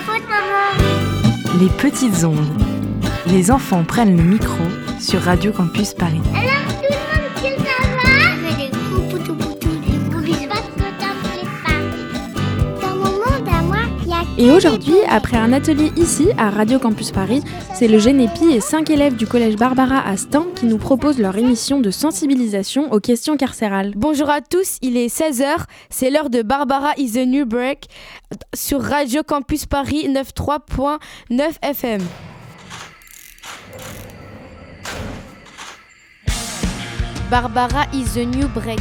faute, maman. Les petites ondes. Les enfants prennent le micro sur Radio Campus Paris. Et aujourd'hui, après un atelier ici à Radio Campus Paris, c'est le Génépi et cinq élèves du collège Barbara à Stan qui nous proposent leur émission de sensibilisation aux questions carcérales. Bonjour à tous, il est 16h, c'est l'heure de Barbara is the New Break sur Radio Campus Paris 93.9 FM. Barbara is the New Break.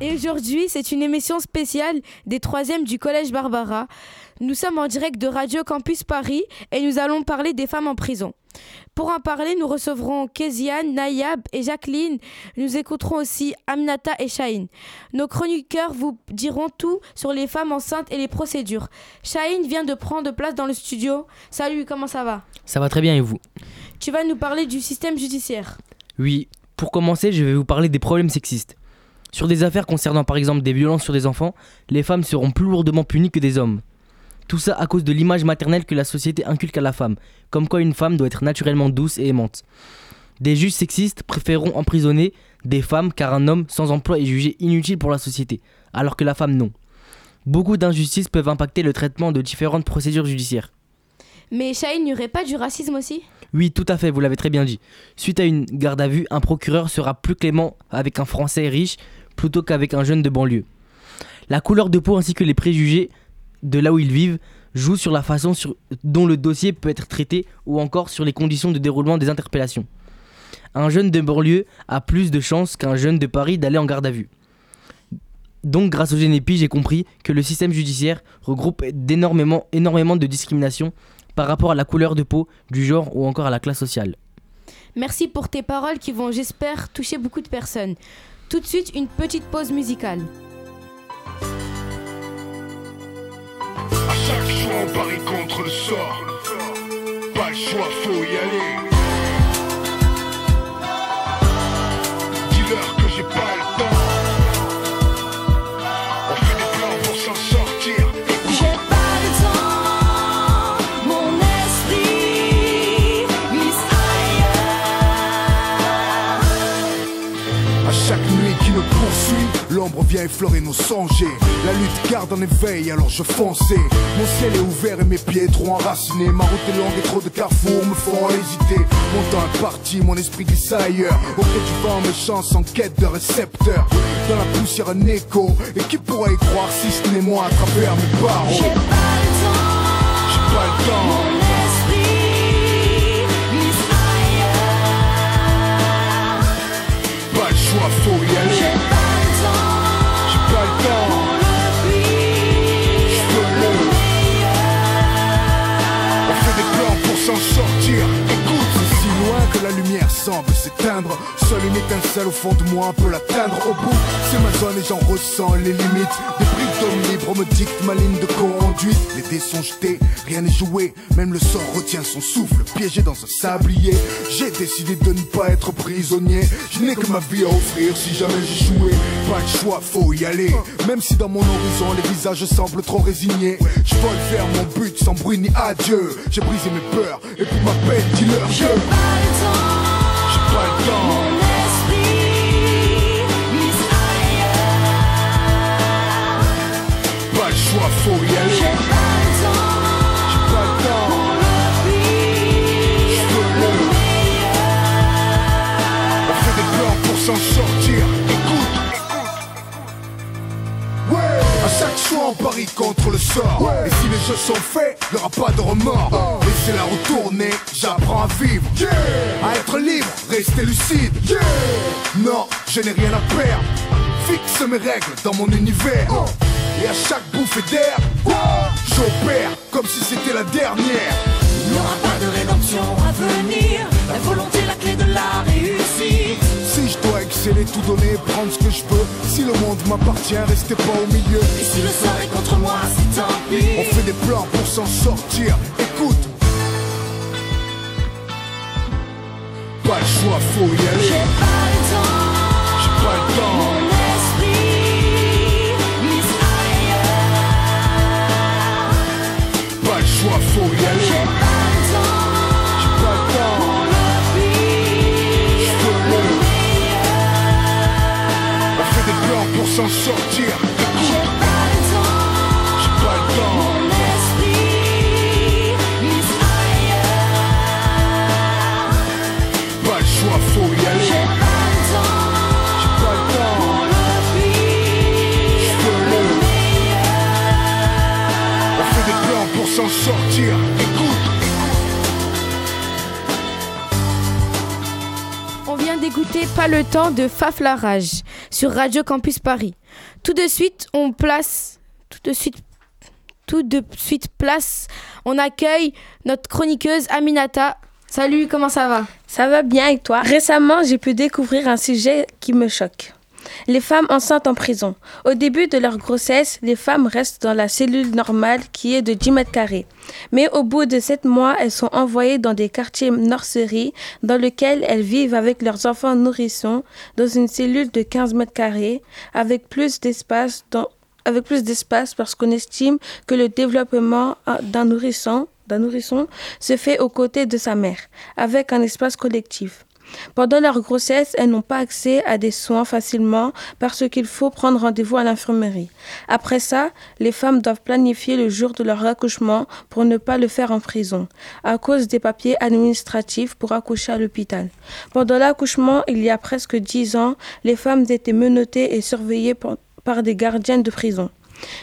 Et aujourd'hui, c'est une émission spéciale des troisièmes du Collège Barbara. Nous sommes en direct de Radio Campus Paris et nous allons parler des femmes en prison. Pour en parler, nous recevrons Kéziane, Nayab et Jacqueline. Nous écouterons aussi Aminata et Shahine. Nos chroniqueurs vous diront tout sur les femmes enceintes et les procédures. Shahine vient de prendre place dans le studio. Salut, comment ça va? Ça va très bien et vous? Tu vas nous parler du système judiciaire. Oui, pour commencer, je vais vous parler des problèmes sexistes. Sur des affaires concernant par exemple des violences sur des enfants, les femmes seront plus lourdement punies que des hommes. Tout ça à cause de l'image maternelle que la société inculque à la femme, comme quoi une femme doit être naturellement douce et aimante. Des juges sexistes préféreront emprisonner des femmes car un homme sans emploi est jugé inutile pour la société, alors que la femme non. Beaucoup d'injustices peuvent impacter le traitement de différentes procédures judiciaires. Mais Shahine, n'y aurait pas du racisme aussi? Oui, tout à fait, vous l'avez très bien dit. Suite à une garde à vue, un procureur sera plus clément avec un Français riche plutôt qu'avec un jeune de banlieue. La couleur de peau ainsi que les préjugés de là où ils vivent jouent sur la façon dont le dossier peut être traité ou encore sur les conditions de déroulement des interpellations. Un jeune de banlieue a plus de chances qu'un jeune de Paris d'aller en garde à vue. Donc grâce au Génépi, j'ai compris que le système judiciaire regroupe d'énormément énormément de discrimination par rapport à la couleur de peau, du genre ou encore à la classe sociale. Merci pour tes paroles qui vont, j'espère, toucher beaucoup de personnes. Tout de suite, une petite pause musicale. À chaque choix, on parie contre le sort. Pas le choix, faut y aller. Vient effleurer nos songes. La lutte garde en éveil, alors je fonçais. Mon ciel est ouvert et mes pieds trop enracinés. Ma route est longue et trop de carrefours me font hésiter. Mon temps est parti, mon esprit glisse ailleurs. Auprès du vent, mes chances en quête de récepteurs. Dans la poussière, un écho. Et qui pourrait y croire si ce n'est moi à mes J'ai barreaux? pas le temps, J'ai pas le temps. Au fond de moi peut l'atteindre. Au bout, c'est ma zone et j'en ressens les limites. Des briques d'homme libre me dictent ma ligne de conduite. Les dés sont jetés, rien n'est joué. Même le sort retient son souffle, piégé dans un sablier. J'ai décidé de ne pas être prisonnier. Je n'ai que ma vie à offrir si jamais j'échouais. Pas de choix, faut y aller. Même si dans mon horizon les visages semblent trop résignés. Je vole vers mon but sans bruit ni adieu. J'ai brisé mes peurs et pour ma peine, dis-leur que J'ai pas le temps, j'ai pas le temps. Choix, faut y J'ai pas le temps. J'ai pas le temps. Pour le pire, le le- meilleur. On fait des plans pour s'en sortir. Écoute, Ouais, à chaque choix on parie contre le sort. Et si les jeux sont faits, y aura pas de remords. Laissez la retourner, j'apprends à vivre. À être libre, rester lucide. Non, je n'ai rien à perdre. Fixe mes règles dans mon univers. Et à chaque bouffée d'air, j'opère comme si c'était la dernière. Il n'y aura pas de rédemption à venir. La volonté, la clé de la réussite. Si je dois exceller, tout donner, prendre ce que je veux. Si le monde m'appartient, restez pas au milieu. Et si le sort est contre moi, c'est tant pis. On fait des plans pour s'en sortir. Écoute. Pas le choix, faut y J'ai aller. pas le temps. J'ai pas le temps. faut y. J'ai pas le temps. J'ai pas. Pour le pire. On fait des plans pour s'en sortir. Sortir. Écoute, On vient d'écouter Pas le temps de Faf la rage sur Radio Campus Paris. Tout de suite, on place. Tout de suite. Tout de suite, place. On accueille notre chroniqueuse Aminata. Salut, comment ça va? Ça va bien et toi? Récemment, j'ai pu découvrir un sujet qui me choque. Les femmes enceintes en prison. Au début de leur grossesse, les femmes restent dans la cellule normale qui est de 10 mètres carrés. Mais au bout de 7 mois, elles sont envoyées dans des quartiers nurseries dans lesquels elles vivent avec leurs enfants nourrissons dans une cellule de 15 mètres carrés avec plus d'espace avec plus d'espace parce qu'on estime que le développement ah, d'un nourrisson, d'un nourrisson se fait aux côtés de sa mère, avec un espace collectif. Pendant leur grossesse, elles n'ont pas accès à des soins facilement parce qu'il faut prendre rendez-vous à l'infirmerie. Après ça, les femmes doivent planifier le jour de leur accouchement pour ne pas le faire en prison, à cause des papiers administratifs pour accoucher à l'hôpital. Pendant l'accouchement, il y a presque dix ans, les femmes étaient menottées et surveillées par- des gardiennes de prison.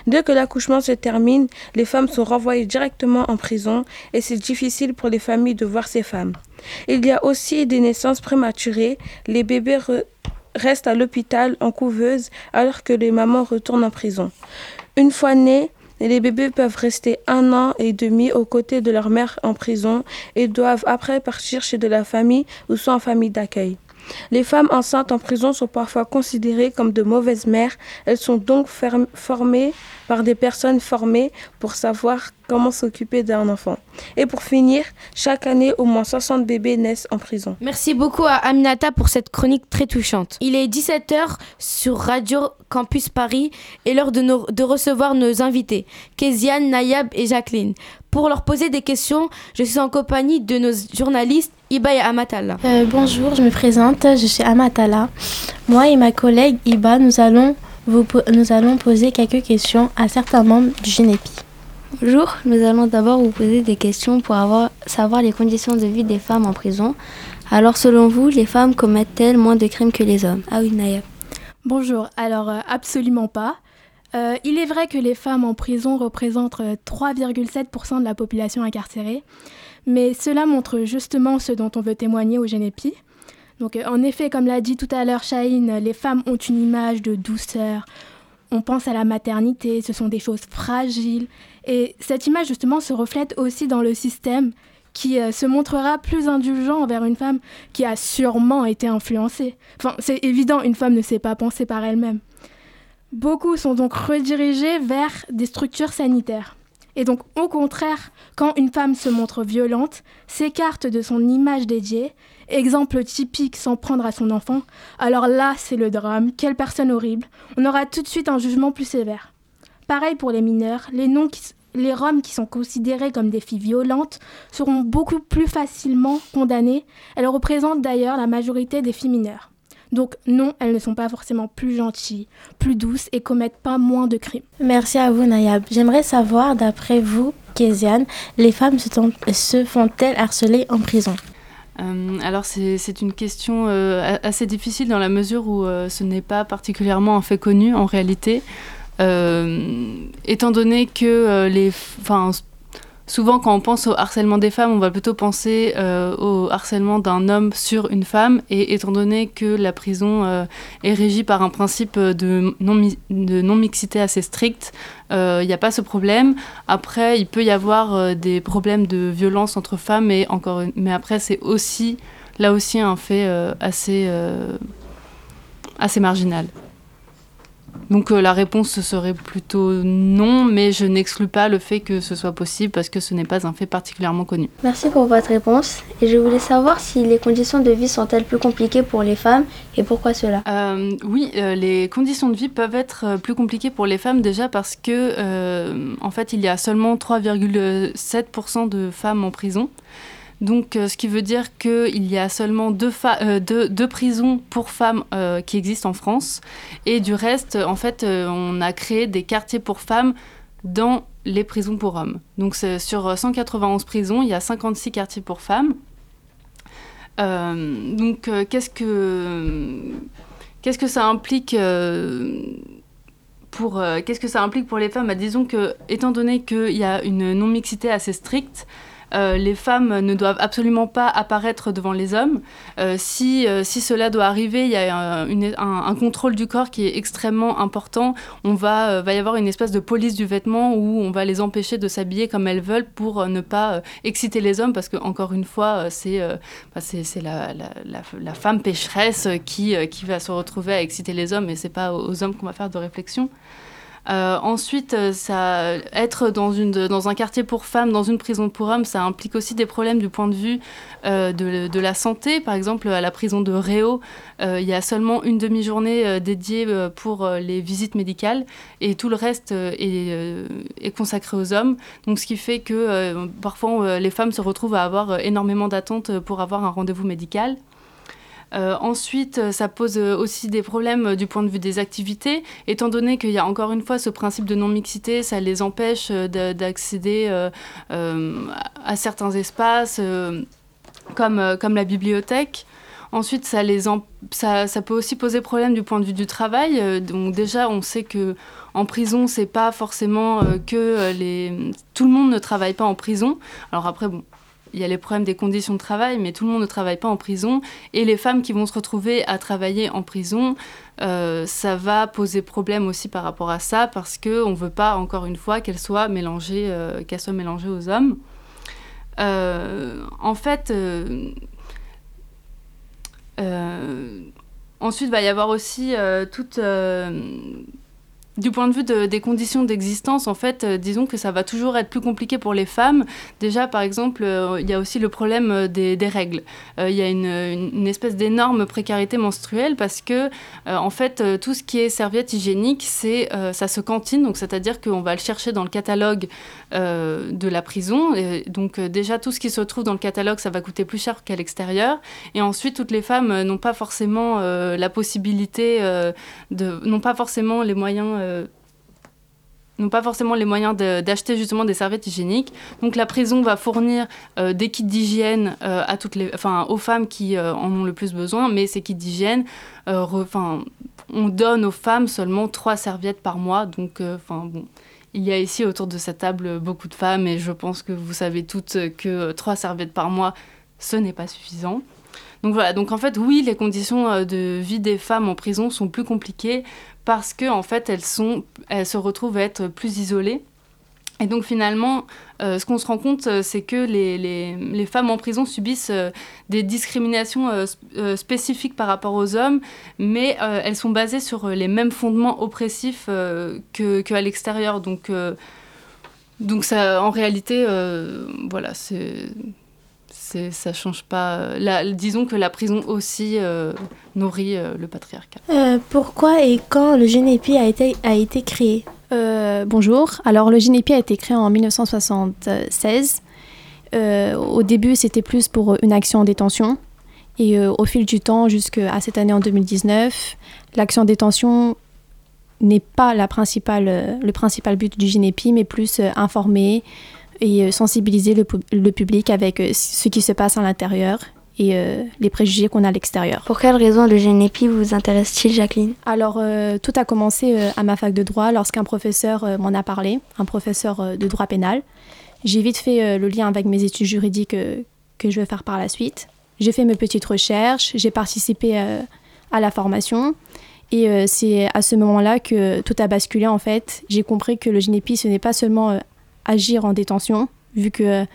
Dès que l'accouchement se termine, les femmes sont renvoyées directement en prison et c'est difficile pour les familles de voir ces femmes. Il y a aussi des naissances prématurées. Les bébés re- restent à l'hôpital en couveuse alors que les mamans retournent en prison. Une fois nés, les bébés peuvent rester un an et demi aux côtés de leur mère en prison et doivent après partir chez de la famille ou soit en famille d'accueil. Les femmes enceintes en prison sont parfois considérées comme de mauvaises mères. Elles sont donc formées par des personnes formées pour savoir comment s'occuper d'un enfant. Et pour finir, chaque année, au moins 60 bébés naissent en prison. Merci beaucoup à Aminata pour cette chronique très touchante. Il est 17h sur Radio Campus Paris et l'heure de, nos- de recevoir nos invités, Kéziane, Nayab et Jacqueline. Pour leur poser des questions, je suis en compagnie de nos journalistes Iba et Amatala. Euh, bonjour, je me présente, je suis Amatala. Moi et ma collègue Iba, nous allons, vous, po- nous allons poser quelques questions à certains membres du GENEPI. Bonjour, nous allons d'abord vous poser des questions pour avoir, savoir les conditions de vie des femmes en prison. Alors selon vous, les femmes commettent-elles moins de crimes que les hommes? Ah oui, Naya. Bonjour, alors euh, absolument pas. Euh, il est vrai que les femmes en prison représentent euh, 3,7% de la population incarcérée, mais cela montre justement ce dont on veut témoigner au Génépi. Donc, euh, en effet, comme l'a dit tout à l'heure Chahine, les femmes ont une image de douceur. On pense à la maternité, ce sont des choses fragiles. Et cette image, justement, se reflète aussi dans le système qui euh, se montrera plus indulgent envers une femme qui a sûrement été influencée. Enfin, c'est évident, une femme ne sait pas penser par elle-même. Beaucoup sont donc redirigés vers des structures sanitaires. Et donc, au contraire, quand une femme se montre violente, s'écarte de son image dédiée, exemple typique sans prendre à son enfant, alors là, c'est le drame, quelle personne horrible, on aura tout de suite un jugement plus sévère. Pareil pour les mineurs, les, noms qui, les Roms qui sont considérés comme des filles violentes seront beaucoup plus facilement condamnées. Elles représentent d'ailleurs la majorité des filles mineures. Donc non, elles ne sont pas forcément plus gentilles, plus douces et commettent pas moins de crimes. Merci à vous, Nayab. J'aimerais savoir, d'après vous, Kéziane, les femmes se, font-elles harceler en prison? Euh, alors c'est une question euh, assez difficile dans la mesure où euh, ce n'est pas particulièrement un fait connu en réalité. Euh, étant donné que euh, les, enfin souvent quand on pense au harcèlement des femmes, on va plutôt penser euh, au harcèlement d'un homme sur une femme. Et étant donné que la prison est régie par un principe de non mi- de non mixité assez strict, il n'y a pas ce problème. Après, il peut y avoir des problèmes de violence entre femmes, mais, encore mais après, c'est aussi, là aussi, un fait assez, assez marginal. Donc euh, la réponse serait plutôt non, mais je n'exclus pas le fait que ce soit possible parce que ce n'est pas un fait particulièrement connu. Merci pour votre réponse. Et je voulais savoir si les conditions de vie sont-elles plus compliquées pour les femmes et pourquoi cela? Euh, oui, euh, les conditions de vie peuvent être plus compliquées pour les femmes déjà parce que, en fait, il y a seulement 3,7% de femmes en prison. Donc, ce qui veut dire qu'il y a seulement deux, deux, prisons pour femmes qui existent en France. Et du reste, en fait, on a créé des quartiers pour femmes dans les prisons pour hommes. Donc sur 191 prisons, il y a 56 quartiers pour femmes. Euh, donc euh, qu'est-ce que qu'est-ce que ça implique euh, pour qu'est-ce que ça implique pour les femmes? Bah, Disons que étant donné qu'il y a une non mixité assez stricte, euh, les femmes ne doivent absolument pas apparaître devant les hommes. Euh, si, euh, si cela doit arriver, il y a un, contrôle du corps qui est extrêmement important. On va, va y avoir une espèce de police du vêtement où on va les empêcher de s'habiller comme elles veulent pour ne pas exciter les hommes parce que encore une fois, c'est bah, c'est la, la, la, femme pécheresse qui, qui va se retrouver à exciter les hommes et c'est pas aux hommes qu'on va faire de réflexion. Euh, ensuite, euh, ça, être dans, une, dans un quartier pour femmes, dans une prison pour hommes, ça implique aussi des problèmes du point de vue euh, de, de, la santé. Par exemple, à la prison de Réau, il y a seulement une demi-journée dédiée pour les visites médicales et tout le reste est, est, consacré aux hommes. Donc, ce qui fait que parfois les femmes se retrouvent à avoir énormément d'attentes pour avoir un rendez-vous médical. Euh, ensuite, euh, ça pose euh, aussi des problèmes du point de vue des activités, étant donné qu'il y a encore une fois ce principe de non-mixité, ça les empêche d'accéder à certains espaces comme, la bibliothèque. Ensuite, ça, peut aussi poser problème du point de vue du travail. donc déjà, on sait que en prison, c'est pas forcément que tout le monde ne travaille pas en prison. Alors après, bon, il y a les problèmes des conditions de travail, mais tout le monde ne travaille pas en prison. Et les femmes qui vont se retrouver à travailler en prison, euh, ça va poser problème aussi par rapport à ça, parce qu'on ne veut pas, encore une fois, qu'elles soient mélangées, euh, soient mélangées aux hommes. Euh, en fait, ensuite, il va y avoir aussi toute du point de vue des conditions d'existence, en fait, euh, disons que ça va toujours être plus compliqué pour les femmes. Déjà, par exemple, euh, il y a aussi le problème euh, des, règles. Il y a une, espèce d'énorme précarité menstruelle parce que, en fait, tout ce qui est serviette hygiénique, c'est ça se cantine, donc c'est-à-dire qu'on va le chercher dans le catalogue de la prison. Donc, déjà, tout ce qui se trouve dans le catalogue, ça va coûter plus cher qu'à l'extérieur. Et ensuite, toutes les femmes n'ont pas forcément la possibilité de, n'ont pas forcément les moyens euh, n'ont pas forcément les moyens d'acheter justement des serviettes hygiéniques. Donc la prison va fournir euh, des kits d'hygiène euh, à toutes les, enfin aux femmes qui en ont le plus besoin, mais ces kits d'hygiène, enfin on donne aux femmes seulement trois serviettes par mois. Donc bon. Il y a ici autour de cette table beaucoup de femmes et je pense que vous savez toutes que trois serviettes par mois, ce n'est pas suffisant. Donc voilà, donc en fait, oui, les conditions de vie des femmes en prison sont plus compliquées parce que en fait elles, se retrouvent à être plus isolées. Et donc finalement, euh, ce qu'on se rend compte, euh, c'est que les, femmes en prison subissent euh, des discriminations spécifiques par rapport aux hommes, mais elles sont basées sur les mêmes fondements oppressifs qu'à l'extérieur. Donc, donc ça, en réalité, voilà, c'est ça change pas. La, disons que la prison aussi euh, nourrit euh, le patriarcat. Euh, pourquoi et quand le GNEPI a été, a été créé Bonjour. Alors le GNEPI a été créé en 1976. au début, c'était plus pour une action en détention. Et au fil du temps, jusqu'à cette année en 2019, l'action en détention n'est pas la principale, le principal but du GNEPI, mais plus informer, et euh, sensibiliser le, public avec euh, ce qui se passe à l'intérieur et euh, les préjugés qu'on a à l'extérieur. Pour quelle raison le GNEPI vous intéresse-t-il, Jacqueline? Alors, tout a commencé à ma fac de droit lorsqu'un professeur m'en a parlé, un professeur de droit pénal. J'ai vite fait le lien avec mes études juridiques que je vais faire par la suite. J'ai fait mes petites recherches, j'ai participé à la formation. Et c'est à ce moment-là que tout a basculé en fait. J'ai compris que le GNEPI, ce n'est pas seulement agir en détention, vu que euh,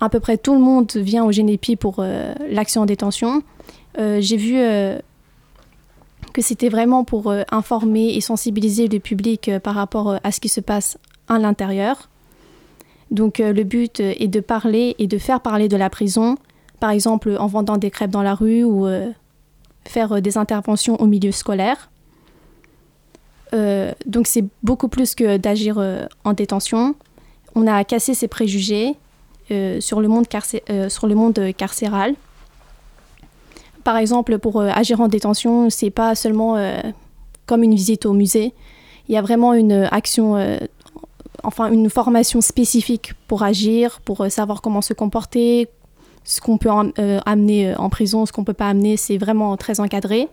à peu près tout le monde vient au GNEPI pour euh, l'action en détention. Euh, j'ai vu que c'était vraiment pour informer et sensibiliser le public par rapport à ce qui se passe à l'intérieur. Donc le but est de parler et de faire parler de la prison, par exemple en vendant des crêpes dans la rue ou faire des interventions au milieu scolaire. donc c'est beaucoup plus que d'agir en détention on a cassé ses préjugés euh, sur, le monde euh, sur le monde carcéral. Par exemple, pour euh, agir en détention, c'est pas seulement euh, comme une visite au musée. Il y a vraiment une action, euh, enfin une formation spécifique pour agir, pour euh, savoir comment se comporter, ce qu'on peut am- euh, amener euh, en prison, ce qu'on peut pas amener. C'est vraiment très encadré.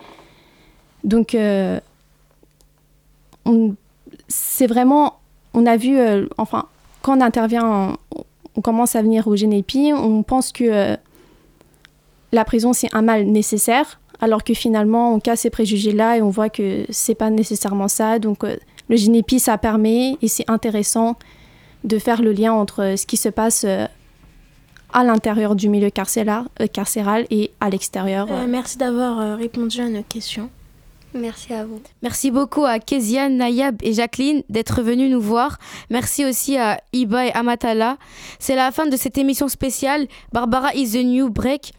Donc, euh, on- c'est vraiment, on a vu, euh, enfin, quand on intervient, en- on commence à venir au Génépi, on pense que euh, la prison c'est un mal nécessaire, alors que finalement on casse ces préjugés-là et on voit que c'est pas nécessairement ça. Donc euh, le Génépi ça permet et c'est intéressant de faire le lien entre euh, ce qui se passe à l'intérieur du milieu carcéral, carcéral et à l'extérieur. Merci d'avoir répondu à nos questions. Merci à vous. Merci beaucoup à Kéziane, Nayab et Jacqueline d'être venus nous voir. Merci aussi à Iba et Amatala. C'est la fin de cette émission spéciale Barbara is the New Break.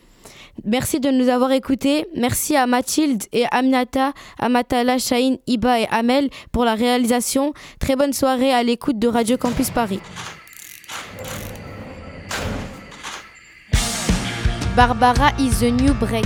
Merci de nous avoir écoutés. Merci à Mathilde et Aminata, Amatala, Shahin, Iba et Amel pour la réalisation. Très bonne soirée à l'écoute de Radio Campus Paris. Barbara is the New Break.